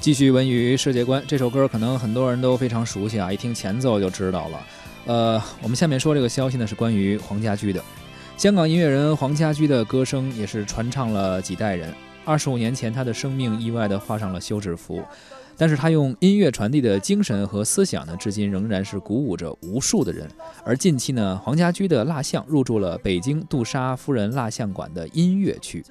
继续文娱世界观，这首歌可能很多人都非常熟悉啊，一听前奏就知道了。呃，我们下面说这个消息呢，是关于黄家驹的。香港音乐人黄家驹的歌声也是传唱了几代人。二十五年前，他的生命意外地画上了休止符，但是他用音乐传递的精神和思想呢，至今仍然是鼓舞着无数的人。而近期呢，黄家驹的蜡像入驻了北京杜莎夫人蜡像馆的音乐区。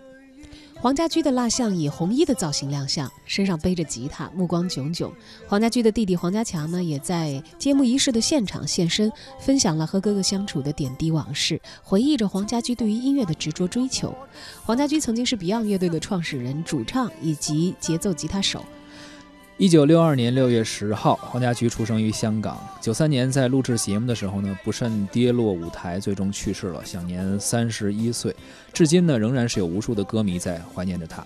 黄家驹的蜡像以红衣的造型亮相，身上背着吉他，目光炯炯。黄家驹的弟弟黄家强呢，也在揭幕仪式的现场现身，分享了和哥哥相处的点滴往事，回忆着黄家驹对于音乐的执着追求。黄家驹曾经是 Beyond 乐队的创始人、主唱以及节奏吉他手。一九六二年六月十号，黄家驹出生于香港。九三年在录制节目的时候呢，不慎跌落舞台，最终去世了，享年三十一岁。至今呢，仍然是有无数的歌迷在怀念着他。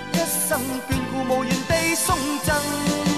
一生眷顾，无缘地送赠。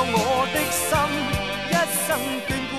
我的心，一生眷顾。